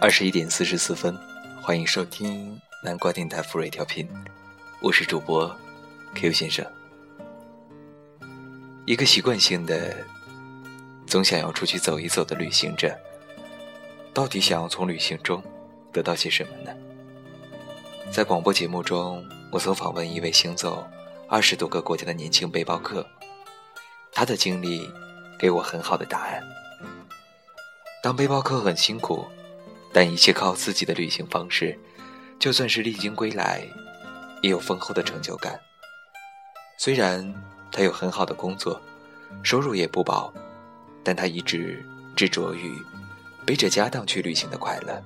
二十一点四十四分，欢迎收听南瓜电台福瑞调频，我是主播 Q 先生。一个习惯性的、总想要出去走一走的旅行者，到底想要从旅行中得到些什么呢？在广播节目中，我曾访问一位行走二十多个国家的年轻背包客，他的经历给我很好的答案。当背包客很辛苦，但一切靠自己的旅行方式，就算是历经归来，也有丰厚的成就感。虽然他有很好的工作，收入也不薄，但他一直执着于背着家当去旅行的快乐。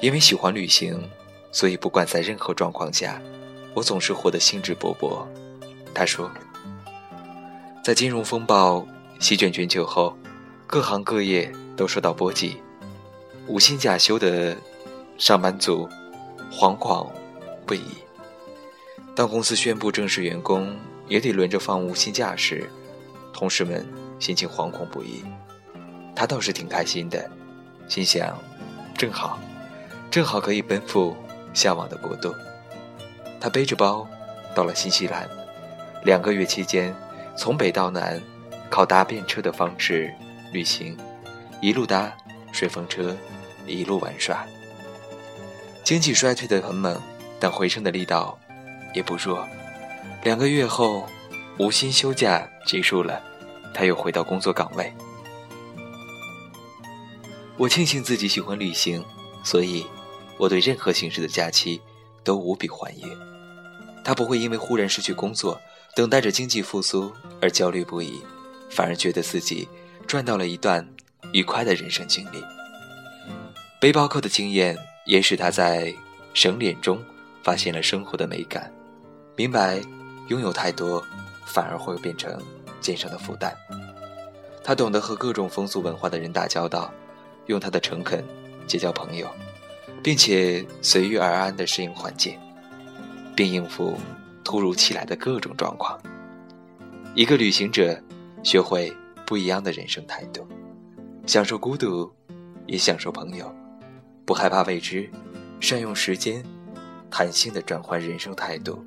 因为喜欢旅行。所以，不管在任何状况下，我总是活得兴致勃勃。他说，在金融风暴席卷全球后，各行各业都受到波及，无薪假休的上班族惶惶不已。当公司宣布正式员工也得轮着放无薪假时，同事们心情惶恐不已。他倒是挺开心的，心想，正好，正好可以奔赴。向往的国度，他背着包到了新西兰，两个月期间，从北到南，靠搭便车的方式旅行，一路搭顺风车，一路玩耍。经济衰退的很猛，但回升的力道也不弱。两个月后，无薪休假结束了，他又回到工作岗位。我庆幸自己喜欢旅行，所以。我对任何形式的假期都无比欢迎。他不会因为忽然失去工作，等待着经济复苏而焦虑不已，反而觉得自己赚到了一段愉快的人生经历。背包客的经验也使他在省脸中发现了生活的美感，明白拥有太多反而会变成肩上的负担。他懂得和各种风俗文化的人打交道，用他的诚恳结交朋友。并且随遇而安地适应环境，并应付突如其来的各种状况。一个旅行者学会不一样的人生态度，享受孤独，也享受朋友，不害怕未知，善用时间，弹性的转换人生态度，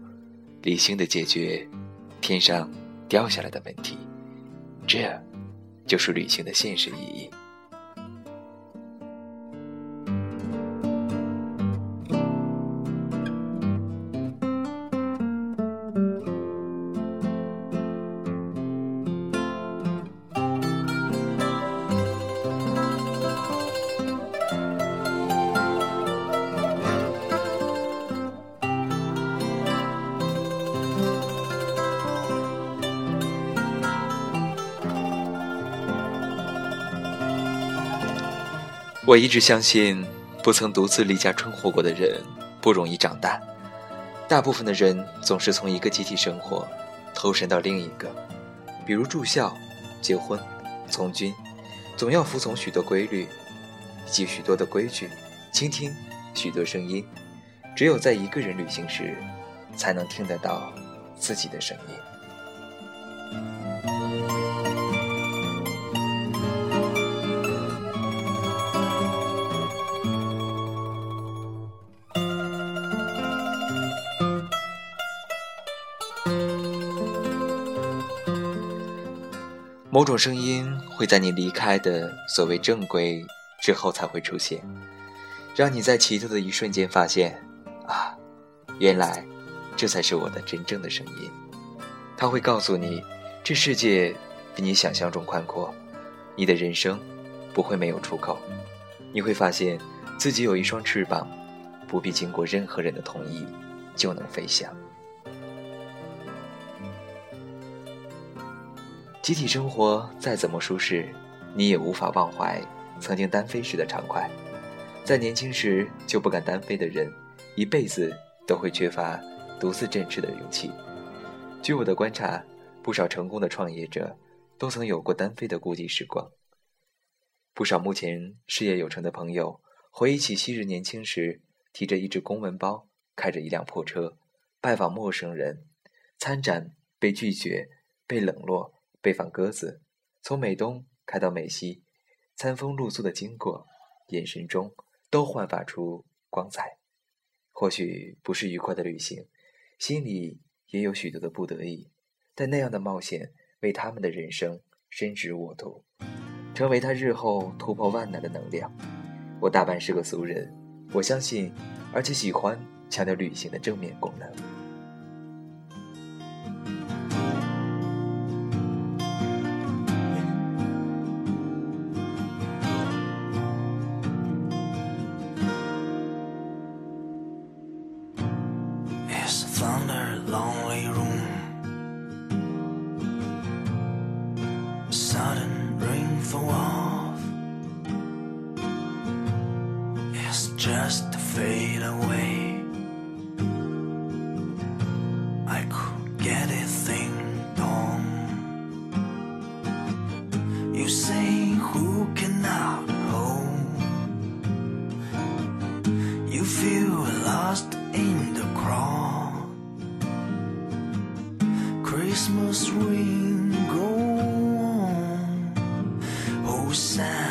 理性的解决天上掉下来的问题。这，就是旅行的现实意义。我一直相信，不曾独自离家生活过的人不容易长大。大部分的人总是从一个集体生活投身到另一个，比如住校、结婚、从军，总要服从许多规律，以及许多的规矩，倾听许多声音。只有在一个人旅行时，才能听得到自己的声音。某种声音会在你离开的所谓正规之后才会出现，让你在奇特的一瞬间发现，啊，原来这才是我的真正的声音。它会告诉你，这世界比你想象中宽阔，你的人生不会没有出口。你会发现自己有一双翅膀，不必经过任何人的同意就能飞翔。集体生活再怎么舒适，你也无法忘怀曾经单飞时的畅快。在年轻时就不敢单飞的人，一辈子都会缺乏独自振翅的勇气。据我的观察，不少成功的创业者都曾有过单飞的孤寂时光。不少目前事业有成的朋友，回忆起昔日年轻时，提着一只公文包，开着一辆破车，拜访陌生人，参展被拒绝，被冷落。被放鸽子，从美东开到美西，餐风露宿的经过，眼神中都焕发出光彩。或许不是愉快的旅行，心里也有许多的不得已，但那样的冒险为他们的人生深植沃土，成为他日后突破万难的能量。我大半是个俗人，我相信，而且喜欢强调旅行的正面功能。Fade away. I could get a thing done. You say who cannot hold? You feel lost in the crowd. Christmas ring go on. Oh, sad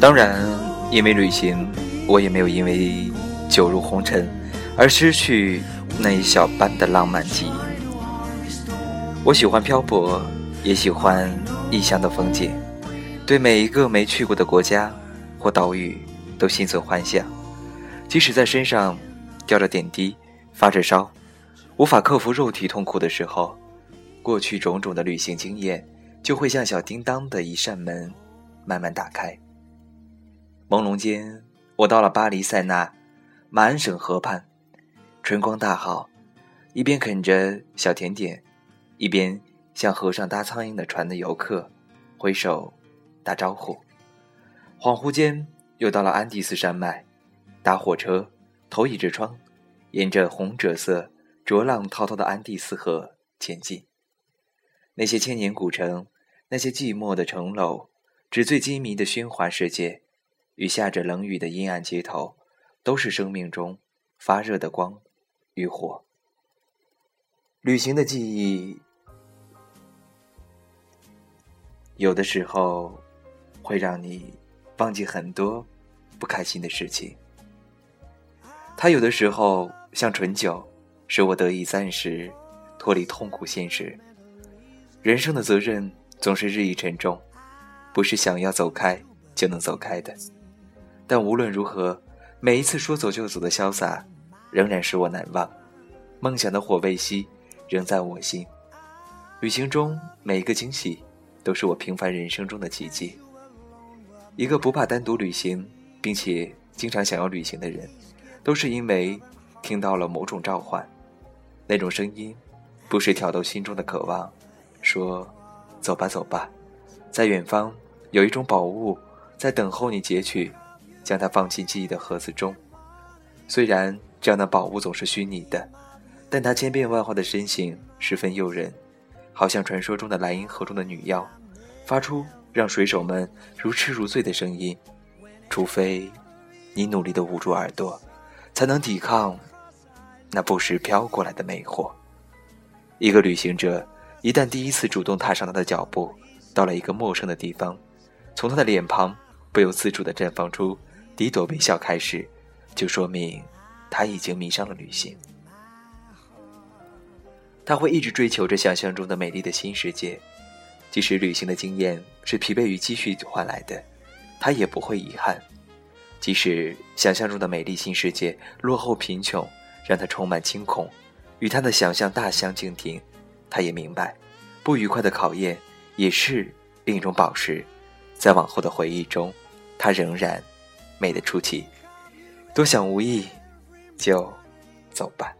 当然，因为旅行，我也没有因为酒入红尘，而失去那一小半的浪漫记忆。我喜欢漂泊，也喜欢异乡的风景，对每一个没去过的国家或岛屿都心存幻想。即使在身上吊着点滴、发着烧，无法克服肉体痛苦的时候，过去种种的旅行经验就会像小叮当的一扇门，慢慢打开。朦胧间，我到了巴黎塞纳。马恩省河畔，春光大好，一边啃着小甜点，一边向河上搭苍蝇的船的游客挥手打招呼。恍惚间，又到了安第斯山脉，搭火车，头倚着窗，沿着红赭色、浊浪滔滔的安第斯河前进。那些千年古城，那些寂寞的城楼，纸醉金迷的喧哗世界，与下着冷雨的阴暗街头。都是生命中发热的光与火。旅行的记忆，有的时候会让你忘记很多不开心的事情。它有的时候像醇酒，使我得以暂时脱离痛苦现实。人生的责任总是日益沉重，不是想要走开就能走开的。但无论如何。每一次说走就走的潇洒，仍然使我难忘。梦想的火未熄，仍在我心。旅行中每一个惊喜，都是我平凡人生中的奇迹。一个不怕单独旅行，并且经常想要旅行的人，都是因为听到了某种召唤。那种声音，不时挑逗心中的渴望，说：“走吧，走吧，在远方有一种宝物在等候你截取，将它放进记忆的盒子中。虽然这样的宝物总是虚拟的，但它千变万化的身形十分诱人，好像传说中的莱茵河中的女妖，发出让水手们如痴如醉的声音。除非你努力的捂住耳朵，才能抵抗那不时飘过来的魅惑。”一个旅行者一旦第一次主动踏上他的脚步，到了一个陌生的地方，从他的脸庞不由自主地绽放出第一朵微笑开始，就说明他已经迷上了旅行。他会一直追求着想象中的美丽的新世界，即使旅行的经验是疲惫与积蓄换来的，他也不会遗憾。即使想象中的美丽新世界落后贫穷，让他充满惊恐。与他的想象大相径庭，他也明白，不愉快的考验也是另一种宝石，在往后的回忆中，他仍然美得出奇。多想无意，就走吧。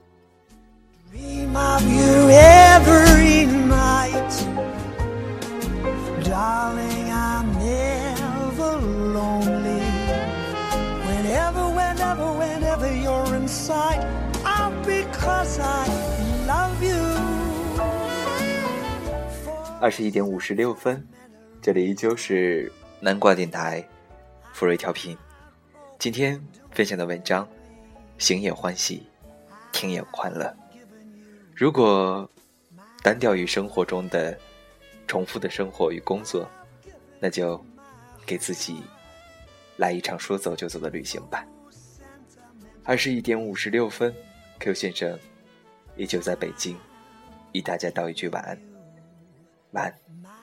二十一点五十六分，这里依旧是南瓜电台，福瑞调频。今天分享的文章，行也欢喜，听也欢乐。如果单调于生活中的重复的生活与工作，那就给自己来一场说走就走的旅行吧。二十一点五十六分，Q 先生依旧在北京，与大家道一句晚安。晚安。